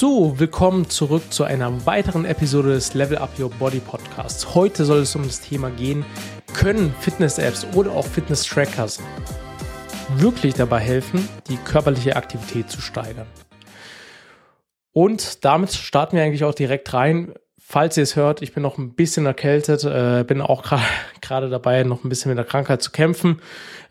So, willkommen zurück zu einer weiteren Episode des Level Up Your Body Podcasts. Heute soll es um das Thema gehen, können Fitness-Apps oder auch Fitness-Trackers wirklich dabei helfen, die körperliche Aktivität zu steigern? Und damit starten wir eigentlich auch direkt rein. Falls ihr es hört, ich bin noch ein bisschen erkältet, äh, bin auch gerade dabei, noch ein bisschen mit der Krankheit zu kämpfen,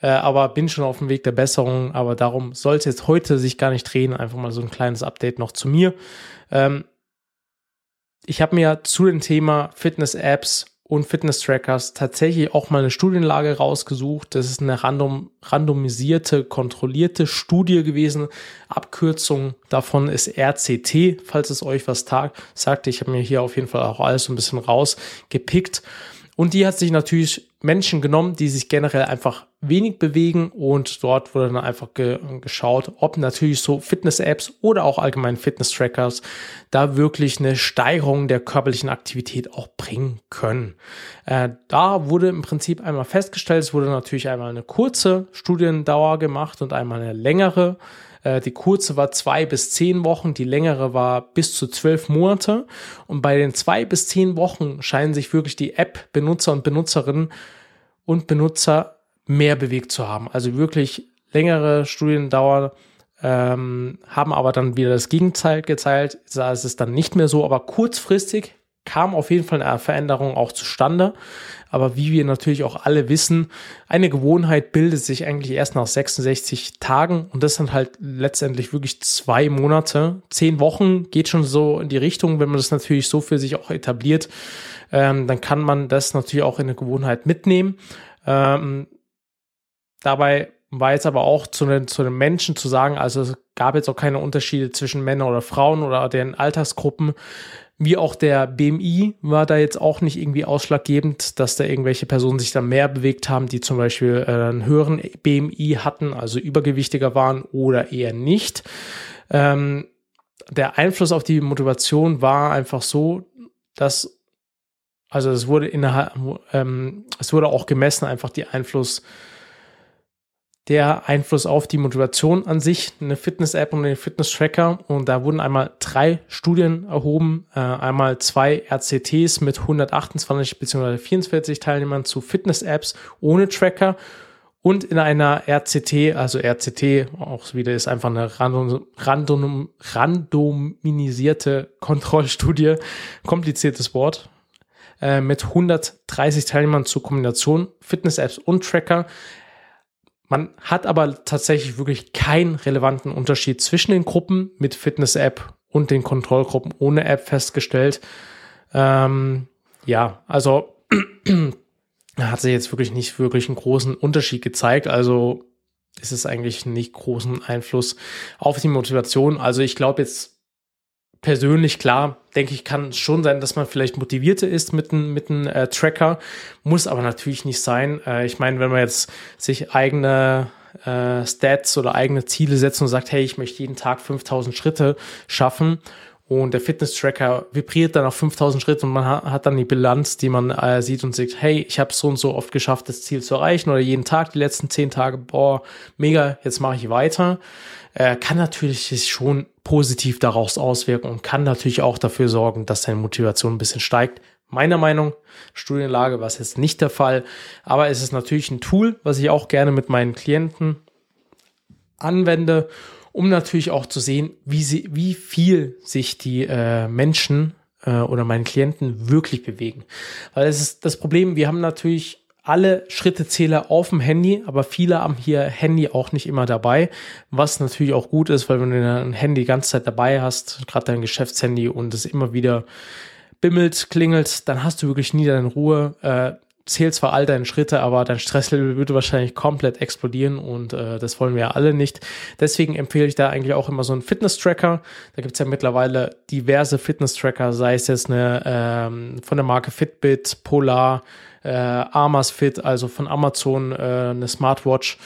äh, aber bin schon auf dem Weg der Besserung. Aber darum soll es jetzt heute sich gar nicht drehen. Einfach mal so ein kleines Update noch zu mir. Ähm, ich habe mir zu dem Thema Fitness-Apps und Fitness-Trackers tatsächlich auch mal eine Studienlage rausgesucht. Das ist eine random, randomisierte, kontrollierte Studie gewesen. Abkürzung davon ist RCT, falls es euch was sagt. Ich habe mir hier auf jeden Fall auch alles so ein bisschen rausgepickt. Und die hat sich natürlich Menschen genommen, die sich generell einfach wenig bewegen und dort wurde dann einfach ge geschaut, ob natürlich so Fitness-Apps oder auch allgemein Fitness-Trackers da wirklich eine Steigerung der körperlichen Aktivität auch bringen können. Äh, da wurde im Prinzip einmal festgestellt, es wurde natürlich einmal eine kurze Studiendauer gemacht und einmal eine längere. Äh, die kurze war zwei bis zehn Wochen, die längere war bis zu zwölf Monate. Und bei den zwei bis zehn Wochen scheinen sich wirklich die App-Benutzer und Benutzerinnen und Benutzer mehr bewegt zu haben. Also wirklich längere Studiendauer ähm, haben aber dann wieder das Gegenteil gezeigt. Da ist es dann nicht mehr so, aber kurzfristig kam auf jeden Fall eine Veränderung auch zustande. Aber wie wir natürlich auch alle wissen, eine Gewohnheit bildet sich eigentlich erst nach 66 Tagen und das sind halt letztendlich wirklich zwei Monate. Zehn Wochen geht schon so in die Richtung, wenn man das natürlich so für sich auch etabliert, ähm, dann kann man das natürlich auch in eine Gewohnheit mitnehmen. Ähm, dabei war jetzt aber auch zu den, zu den Menschen zu sagen, also es gab jetzt auch keine Unterschiede zwischen Männern oder Frauen oder den Altersgruppen. Wie auch der BMI war da jetzt auch nicht irgendwie ausschlaggebend, dass da irgendwelche Personen sich da mehr bewegt haben, die zum Beispiel äh, einen höheren BMI hatten, also übergewichtiger waren oder eher nicht. Ähm, der Einfluss auf die Motivation war einfach so, dass also es wurde innerhalb, ähm, es wurde auch gemessen, einfach die Einfluss der Einfluss auf die Motivation an sich, eine Fitness-App und einen Fitness-Tracker. Und da wurden einmal drei Studien erhoben, äh, einmal zwei RCTs mit 128 bzw. 44 Teilnehmern zu Fitness-Apps ohne Tracker und in einer RCT, also RCT, auch wieder ist einfach eine random, random, randomisierte Kontrollstudie, kompliziertes Wort, äh, mit 130 Teilnehmern zur Kombination Fitness-Apps und Tracker man hat aber tatsächlich wirklich keinen relevanten Unterschied zwischen den Gruppen mit Fitness-App und den Kontrollgruppen ohne App festgestellt. Ähm, ja, also hat sich jetzt wirklich nicht wirklich einen großen Unterschied gezeigt. Also ist es eigentlich nicht großen Einfluss auf die Motivation. Also ich glaube jetzt persönlich, klar, denke ich, kann schon sein, dass man vielleicht motivierter ist mit einem mit einem äh, Tracker, muss aber natürlich nicht sein. Äh, ich meine, wenn man jetzt sich eigene äh, Stats oder eigene Ziele setzt und sagt, hey, ich möchte jeden Tag 5000 Schritte schaffen und der Fitness-Tracker vibriert dann auf 5000 Schritte und man ha hat dann die Bilanz, die man äh, sieht und sieht, hey, ich habe so und so oft geschafft, das Ziel zu erreichen oder jeden Tag die letzten 10 Tage, boah, mega, jetzt mache ich weiter äh, kann natürlich schon positiv daraus auswirken und kann natürlich auch dafür sorgen, dass deine Motivation ein bisschen steigt. Meiner Meinung, Studienlage war es jetzt nicht der Fall, aber es ist natürlich ein Tool, was ich auch gerne mit meinen Klienten anwende, um natürlich auch zu sehen, wie sie, wie viel sich die äh, Menschen äh, oder meine Klienten wirklich bewegen. Weil es ist das Problem, wir haben natürlich alle Schrittezähler auf dem Handy, aber viele haben hier Handy auch nicht immer dabei, was natürlich auch gut ist, weil wenn du ein Handy die ganze Zeit dabei hast, gerade dein Geschäftshandy und es immer wieder bimmelt, klingelt, dann hast du wirklich nie deine Ruhe. Äh, zählt zwar all deine Schritte, aber dein Stresslevel würde wahrscheinlich komplett explodieren und äh, das wollen wir ja alle nicht. Deswegen empfehle ich da eigentlich auch immer so einen Fitness-Tracker. Da gibt's ja mittlerweile diverse Fitness-Tracker, sei es jetzt eine ähm, von der Marke Fitbit, Polar, äh, Armas Fit, also von Amazon äh, eine Smartwatch.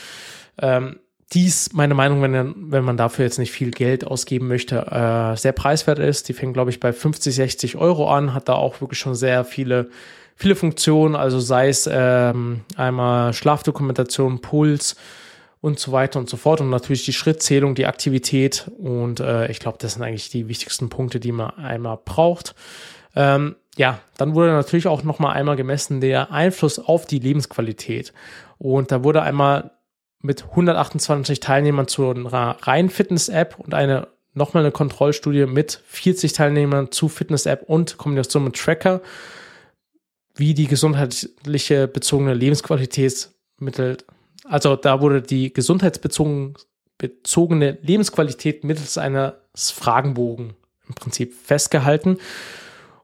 Ähm, dies, meine Meinung, wenn, wenn man dafür jetzt nicht viel Geld ausgeben möchte, äh, sehr preiswert ist. Die fängt, glaube ich, bei 50, 60 Euro an, hat da auch wirklich schon sehr viele, viele Funktionen, also sei es ähm, einmal Schlafdokumentation, Puls und so weiter und so fort. Und natürlich die Schrittzählung, die Aktivität. Und äh, ich glaube, das sind eigentlich die wichtigsten Punkte, die man einmal braucht. Ähm, ja, dann wurde natürlich auch nochmal einmal gemessen der Einfluss auf die Lebensqualität. Und da wurde einmal mit 128 Teilnehmern zu einer reinen Fitness-App und eine nochmal eine Kontrollstudie mit 40 Teilnehmern zu Fitness-App und Kombination mit Tracker, wie die gesundheitliche bezogene Lebensqualität mittels, also da wurde die gesundheitsbezogene bezogene Lebensqualität mittels eines Fragenbogen im Prinzip festgehalten.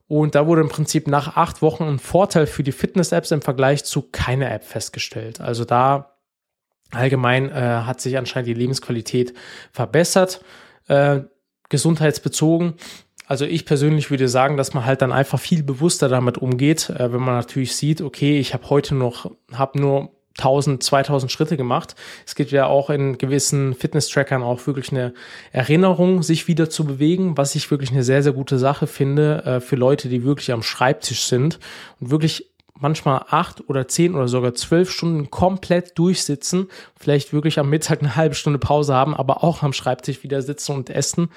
Und da wurde im Prinzip nach acht Wochen ein Vorteil für die Fitness-Apps im Vergleich zu keiner App festgestellt. Also da allgemein äh, hat sich anscheinend die Lebensqualität verbessert, äh, gesundheitsbezogen. Also ich persönlich würde sagen, dass man halt dann einfach viel bewusster damit umgeht, äh, wenn man natürlich sieht, okay, ich habe heute noch, habe nur 1000, 2000 Schritte gemacht. Es gibt ja auch in gewissen Fitness-Trackern auch wirklich eine Erinnerung, sich wieder zu bewegen, was ich wirklich eine sehr, sehr gute Sache finde äh, für Leute, die wirklich am Schreibtisch sind und wirklich manchmal acht oder zehn oder sogar zwölf Stunden komplett durchsitzen, vielleicht wirklich am Mittag eine halbe Stunde Pause haben, aber auch am Schreibtisch wieder sitzen und essen,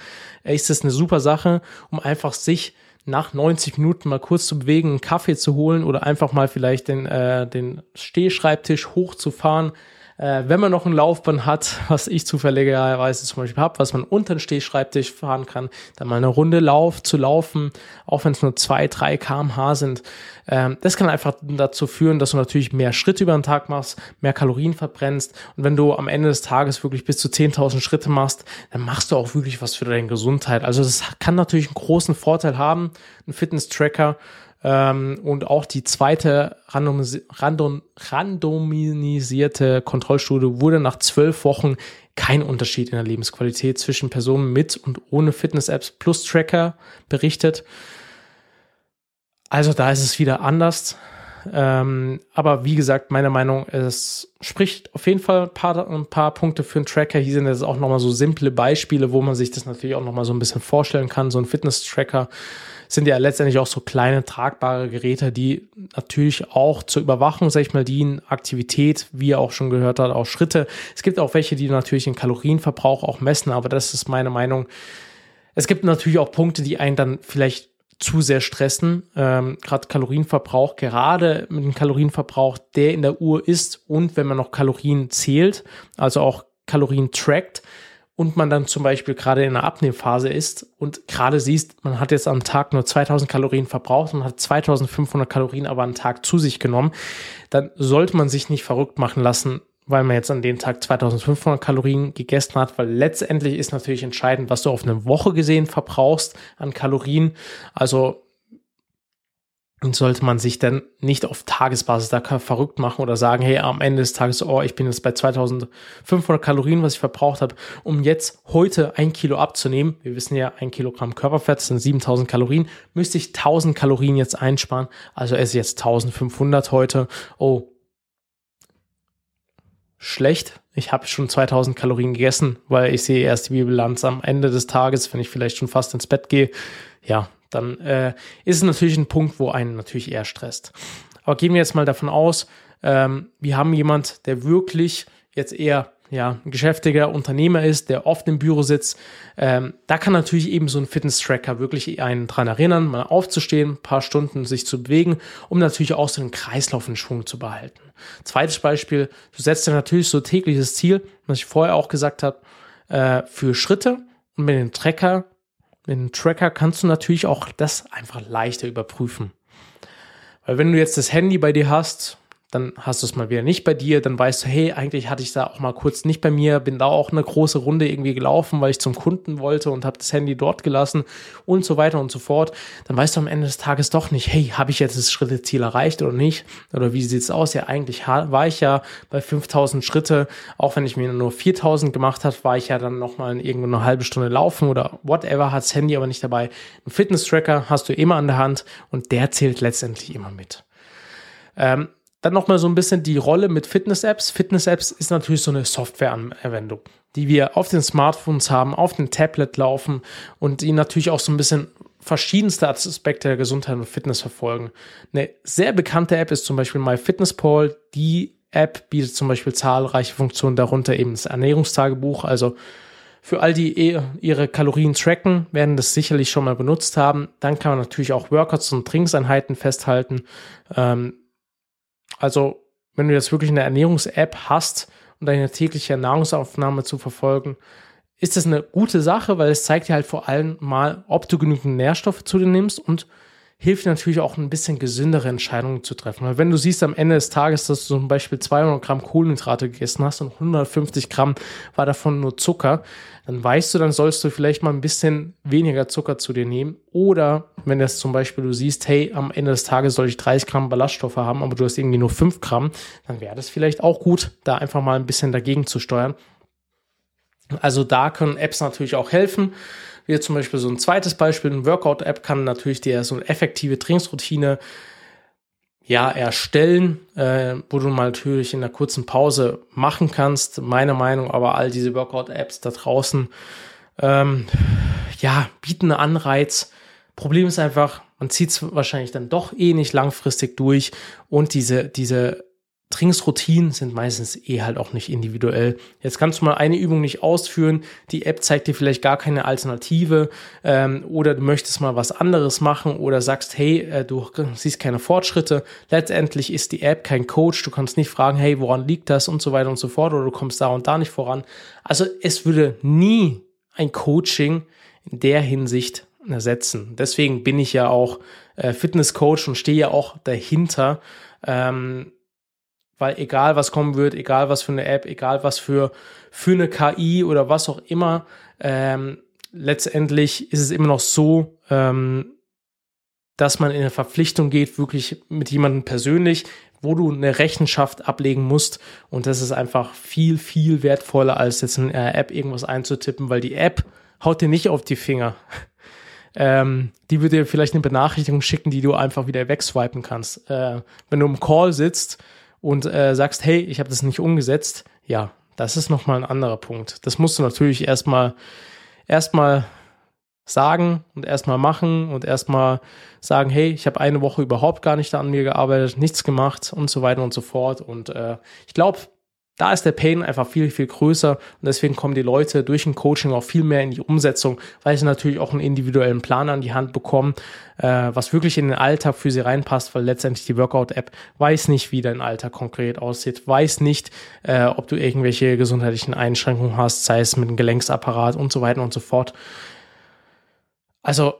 ist das eine super Sache, um einfach sich nach 90 Minuten mal kurz zu bewegen, einen Kaffee zu holen oder einfach mal vielleicht den, äh, den Stehschreibtisch hochzufahren, äh, wenn man noch ein Laufband hat, was ich zufälligerweise zum Beispiel habe, was man unter den Stehschreibtisch fahren kann, dann mal eine Runde Lauf zu laufen, auch wenn es nur zwei, drei kmh sind. Ähm, das kann einfach dazu führen, dass du natürlich mehr Schritte über den Tag machst, mehr Kalorien verbrennst. Und wenn du am Ende des Tages wirklich bis zu 10.000 Schritte machst, dann machst du auch wirklich was für deine Gesundheit. Also das kann natürlich einen großen Vorteil haben, ein Fitness-Tracker. Ähm, und auch die zweite randomis random randomisierte Kontrollstudie wurde nach zwölf Wochen kein Unterschied in der Lebensqualität zwischen Personen mit und ohne Fitness-Apps plus Tracker berichtet. Also da ist es wieder anders. Ähm, aber wie gesagt, meine Meinung, es spricht auf jeden Fall ein paar, ein paar Punkte für einen Tracker. Hier sind jetzt auch nochmal so simple Beispiele, wo man sich das natürlich auch nochmal so ein bisschen vorstellen kann. So ein Fitness-Tracker sind ja letztendlich auch so kleine tragbare Geräte, die natürlich auch zur Überwachung, sag ich mal, dienen, Aktivität, wie ihr auch schon gehört habt, auch Schritte. Es gibt auch welche, die natürlich den Kalorienverbrauch auch messen, aber das ist meine Meinung. Es gibt natürlich auch Punkte, die einen dann vielleicht zu sehr stressen. Ähm, gerade Kalorienverbrauch, gerade mit dem Kalorienverbrauch, der in der Uhr ist und wenn man noch Kalorien zählt, also auch Kalorien trackt, und man dann zum Beispiel gerade in der Abnehmphase ist und gerade siehst, man hat jetzt am Tag nur 2000 Kalorien verbraucht und hat 2500 Kalorien aber am Tag zu sich genommen, dann sollte man sich nicht verrückt machen lassen, weil man jetzt an dem Tag 2500 Kalorien gegessen hat, weil letztendlich ist natürlich entscheidend, was du auf eine Woche gesehen verbrauchst an Kalorien. Also und sollte man sich dann nicht auf Tagesbasis da verrückt machen oder sagen, hey, am Ende des Tages, oh, ich bin jetzt bei 2500 Kalorien, was ich verbraucht habe, um jetzt heute ein Kilo abzunehmen. Wir wissen ja, ein Kilogramm Körperfett sind 7000 Kalorien. Müsste ich 1000 Kalorien jetzt einsparen. Also esse jetzt 1500 heute. Oh, schlecht. Ich habe schon 2000 Kalorien gegessen, weil ich sehe erst die Bilanz am Ende des Tages, wenn ich vielleicht schon fast ins Bett gehe. Ja, dann äh, ist es natürlich ein Punkt, wo einen natürlich eher stresst. Aber gehen wir jetzt mal davon aus, ähm, wir haben jemand, der wirklich jetzt eher ja, ein geschäftiger Unternehmer ist, der oft im Büro sitzt, ähm, da kann natürlich eben so ein Fitness-Tracker wirklich einen dran erinnern, mal aufzustehen, ein paar Stunden sich zu bewegen, um natürlich auch so einen Kreislauf in Schwung zu behalten. Zweites Beispiel, du setzt dir natürlich so tägliches Ziel, was ich vorher auch gesagt habe, äh, für Schritte und mit dem Tracker mit dem Tracker kannst du natürlich auch das einfach leichter überprüfen. Weil wenn du jetzt das Handy bei dir hast dann hast du es mal wieder nicht bei dir, dann weißt du, hey, eigentlich hatte ich da auch mal kurz nicht bei mir, bin da auch eine große Runde irgendwie gelaufen, weil ich zum Kunden wollte und habe das Handy dort gelassen und so weiter und so fort. Dann weißt du am Ende des Tages doch nicht, hey, habe ich jetzt das Schritteziel erreicht oder nicht? Oder wie sieht's aus? Ja, eigentlich war ich ja bei 5000 Schritte, auch wenn ich mir nur 4000 gemacht habe, war ich ja dann nochmal irgendwo eine halbe Stunde laufen oder whatever, hat das Handy aber nicht dabei. Ein Fitness-Tracker hast du immer an der Hand und der zählt letztendlich immer mit. Ähm, dann nochmal so ein bisschen die Rolle mit Fitness-Apps. Fitness-Apps ist natürlich so eine Software-Anwendung, die wir auf den Smartphones haben, auf dem Tablet laufen und die natürlich auch so ein bisschen verschiedenste Aspekte der Gesundheit und Fitness verfolgen. Eine sehr bekannte App ist zum Beispiel MyFitnessPal, die App bietet zum Beispiel zahlreiche Funktionen, darunter eben das Ernährungstagebuch. Also für all die eh ihre Kalorien tracken, werden das sicherlich schon mal benutzt haben. Dann kann man natürlich auch Workouts und Trinkseinheiten festhalten. Ähm, also wenn du jetzt wirklich eine Ernährungs-App hast und deine tägliche Nahrungsaufnahme zu verfolgen, ist das eine gute Sache, weil es zeigt dir halt vor allem mal, ob du genügend Nährstoffe zu dir nimmst und hilft natürlich auch ein bisschen gesündere Entscheidungen zu treffen. Weil wenn du siehst am Ende des Tages, dass du zum Beispiel 200 Gramm Kohlenhydrate gegessen hast und 150 Gramm war davon nur Zucker, dann weißt du, dann sollst du vielleicht mal ein bisschen weniger Zucker zu dir nehmen. Oder wenn das zum Beispiel du siehst, hey, am Ende des Tages soll ich 30 Gramm Ballaststoffe haben, aber du hast irgendwie nur 5 Gramm, dann wäre das vielleicht auch gut, da einfach mal ein bisschen dagegen zu steuern. Also da können Apps natürlich auch helfen. Wie zum Beispiel so ein zweites Beispiel, eine Workout-App kann natürlich dir so eine effektive Trainingsroutine ja, erstellen, äh, wo du mal natürlich in einer kurzen Pause machen kannst. Meine Meinung, aber all diese Workout-Apps da draußen, ähm, ja, bieten einen Anreiz. Problem ist einfach, man zieht es wahrscheinlich dann doch eh nicht langfristig durch und diese, diese Trainingsroutinen sind meistens eh halt auch nicht individuell. Jetzt kannst du mal eine Übung nicht ausführen, die App zeigt dir vielleicht gar keine Alternative ähm, oder du möchtest mal was anderes machen oder sagst, hey, äh, du siehst keine Fortschritte. Letztendlich ist die App kein Coach, du kannst nicht fragen, hey, woran liegt das und so weiter und so fort oder du kommst da und da nicht voran. Also es würde nie ein Coaching in der Hinsicht ersetzen. Deswegen bin ich ja auch äh, Fitnesscoach und stehe ja auch dahinter. Ähm, weil egal was kommen wird, egal was für eine App, egal was für, für eine KI oder was auch immer, ähm, letztendlich ist es immer noch so, ähm, dass man in eine Verpflichtung geht, wirklich mit jemandem persönlich, wo du eine Rechenschaft ablegen musst. Und das ist einfach viel, viel wertvoller, als jetzt in einer App irgendwas einzutippen, weil die App haut dir nicht auf die Finger. ähm, die würde dir vielleicht eine Benachrichtigung schicken, die du einfach wieder wegswipen kannst. Äh, wenn du im Call sitzt, und äh, sagst, hey, ich habe das nicht umgesetzt, ja, das ist nochmal ein anderer Punkt. Das musst du natürlich erstmal erstmal sagen und erstmal machen und erstmal sagen, hey, ich habe eine Woche überhaupt gar nicht an mir gearbeitet, nichts gemacht und so weiter und so fort. Und äh, ich glaube, da ist der Pain einfach viel, viel größer und deswegen kommen die Leute durch ein Coaching auch viel mehr in die Umsetzung, weil sie natürlich auch einen individuellen Plan an die Hand bekommen, äh, was wirklich in den Alltag für sie reinpasst, weil letztendlich die Workout-App weiß nicht, wie dein Alltag konkret aussieht, weiß nicht, äh, ob du irgendwelche gesundheitlichen Einschränkungen hast, sei es mit dem Gelenksapparat und so weiter und so fort. Also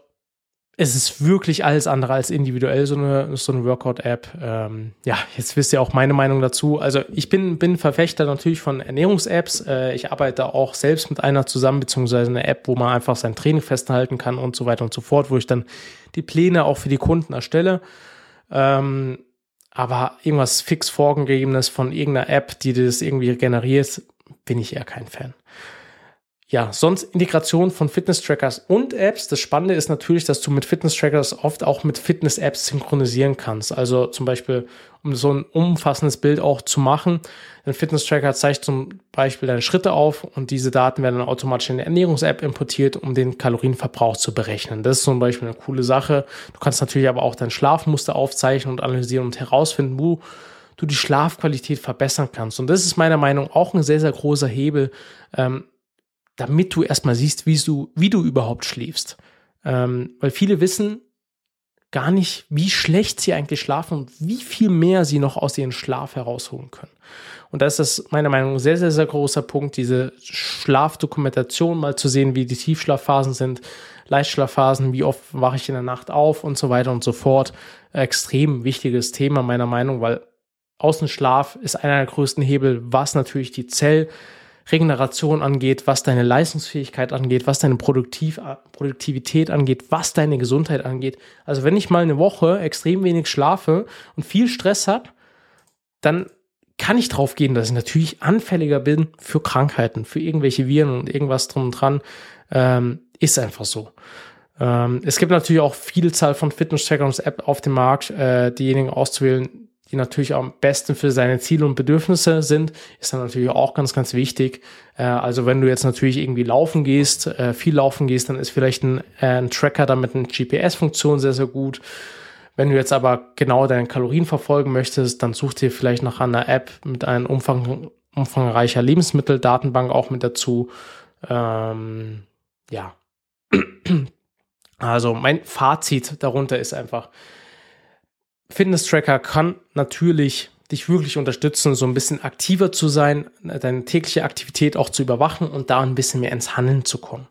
es ist wirklich alles andere als individuell, so eine, so eine Workout-App. Ähm, ja, jetzt wisst ihr auch meine Meinung dazu. Also ich bin, bin Verfechter natürlich von Ernährungs-Apps. Äh, ich arbeite auch selbst mit einer zusammen, beziehungsweise eine App, wo man einfach sein Training festhalten kann und so weiter und so fort, wo ich dann die Pläne auch für die Kunden erstelle. Ähm, aber irgendwas fix vorgegebenes von irgendeiner App, die das irgendwie generiert, bin ich eher kein Fan. Ja, sonst Integration von Fitness-Trackers und Apps. Das Spannende ist natürlich, dass du mit Fitness-Trackers oft auch mit Fitness-Apps synchronisieren kannst. Also zum Beispiel, um so ein umfassendes Bild auch zu machen. Ein Fitness-Tracker zeigt zum Beispiel deine Schritte auf und diese Daten werden dann automatisch in die Ernährungs-App importiert, um den Kalorienverbrauch zu berechnen. Das ist zum Beispiel eine coole Sache. Du kannst natürlich aber auch dein Schlafmuster aufzeichnen und analysieren und herausfinden, wo du die Schlafqualität verbessern kannst. Und das ist meiner Meinung nach auch ein sehr, sehr großer Hebel, ähm, damit du erstmal siehst, wie du, wie du überhaupt schläfst. Ähm, weil viele wissen gar nicht, wie schlecht sie eigentlich schlafen und wie viel mehr sie noch aus ihrem Schlaf herausholen können. Und das ist meiner Meinung nach ein sehr, sehr, sehr großer Punkt, diese Schlafdokumentation mal zu sehen, wie die Tiefschlafphasen sind, Leichtschlafphasen, wie oft wache ich in der Nacht auf und so weiter und so fort. Extrem wichtiges Thema meiner Meinung, weil Außenschlaf ist einer der größten Hebel, was natürlich die Zell- Regeneration angeht, was deine Leistungsfähigkeit angeht, was deine Produktiv Produktivität angeht, was deine Gesundheit angeht. Also wenn ich mal eine Woche extrem wenig schlafe und viel Stress habe, dann kann ich drauf gehen, dass ich natürlich anfälliger bin für Krankheiten, für irgendwelche Viren und irgendwas drum und dran. Ähm, ist einfach so. Ähm, es gibt natürlich auch viele Zahl von Fitness-Trackers-App auf dem Markt, äh, diejenigen auszuwählen, die natürlich am besten für seine Ziele und Bedürfnisse sind, ist dann natürlich auch ganz, ganz wichtig. Äh, also wenn du jetzt natürlich irgendwie laufen gehst, äh, viel laufen gehst, dann ist vielleicht ein, äh, ein Tracker da mit einer GPS-Funktion sehr, sehr gut. Wenn du jetzt aber genau deine Kalorien verfolgen möchtest, dann such dir vielleicht nach einer App mit einer Umfang, umfangreicher Lebensmitteldatenbank auch mit dazu. Ähm, ja. Also mein Fazit darunter ist einfach, Fitness-Tracker kann natürlich dich wirklich unterstützen, so ein bisschen aktiver zu sein, deine tägliche Aktivität auch zu überwachen und da ein bisschen mehr ins Handeln zu kommen.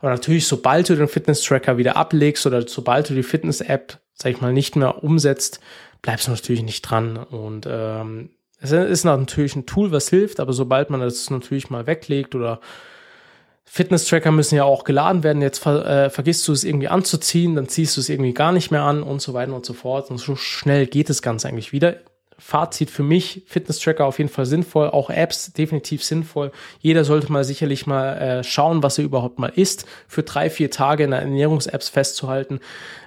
Aber natürlich, sobald du den Fitness-Tracker wieder ablegst oder sobald du die Fitness-App, sag ich mal, nicht mehr umsetzt, bleibst du natürlich nicht dran. Und ähm, es ist natürlich ein Tool, was hilft, aber sobald man das natürlich mal weglegt oder Fitness-Tracker müssen ja auch geladen werden. Jetzt ver äh, vergisst du es irgendwie anzuziehen, dann ziehst du es irgendwie gar nicht mehr an und so weiter und so fort. Und so schnell geht das Ganze eigentlich wieder. Fazit für mich, Fitness-Tracker auf jeden Fall sinnvoll, auch Apps definitiv sinnvoll. Jeder sollte mal sicherlich mal äh, schauen, was er überhaupt mal isst, für drei, vier Tage in Ernährungs-Apps festzuhalten.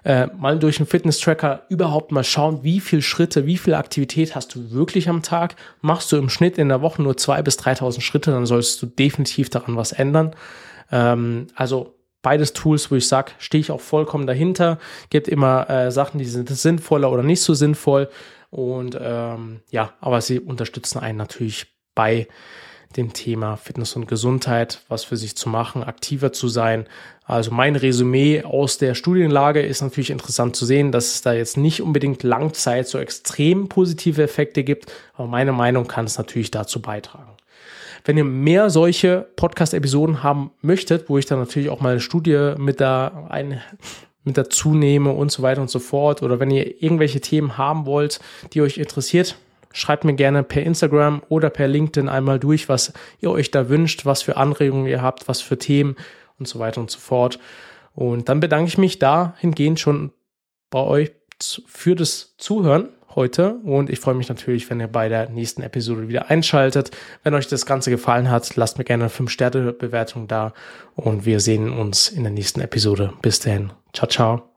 Äh, mal durch einen Fitness-Tracker überhaupt mal schauen, wie viel Schritte, wie viel Aktivität hast du wirklich am Tag. Machst du im Schnitt in der Woche nur zwei bis 3.000 Schritte, dann solltest du definitiv daran was ändern. Ähm, also beides Tools, wo ich sage, stehe ich auch vollkommen dahinter. Gibt immer äh, Sachen, die sind sinnvoller oder nicht so sinnvoll. Und ähm, ja, aber sie unterstützen einen natürlich bei dem Thema Fitness und Gesundheit, was für sich zu machen, aktiver zu sein. Also mein Resümee aus der Studienlage ist natürlich interessant zu sehen, dass es da jetzt nicht unbedingt Langzeit so extrem positive Effekte gibt, aber meine Meinung kann es natürlich dazu beitragen. Wenn ihr mehr solche Podcast-Episoden haben möchtet, wo ich dann natürlich auch mal eine Studie mit da ein, mit dazu nehme und so weiter und so fort. Oder wenn ihr irgendwelche Themen haben wollt, die euch interessiert, schreibt mir gerne per Instagram oder per LinkedIn einmal durch, was ihr euch da wünscht, was für Anregungen ihr habt, was für Themen und so weiter und so fort. Und dann bedanke ich mich dahingehend schon bei euch für das Zuhören heute und ich freue mich natürlich, wenn ihr bei der nächsten Episode wieder einschaltet. Wenn euch das Ganze gefallen hat, lasst mir gerne eine 5-Sterne-Bewertung da und wir sehen uns in der nächsten Episode. Bis dahin. Ciao, ciao.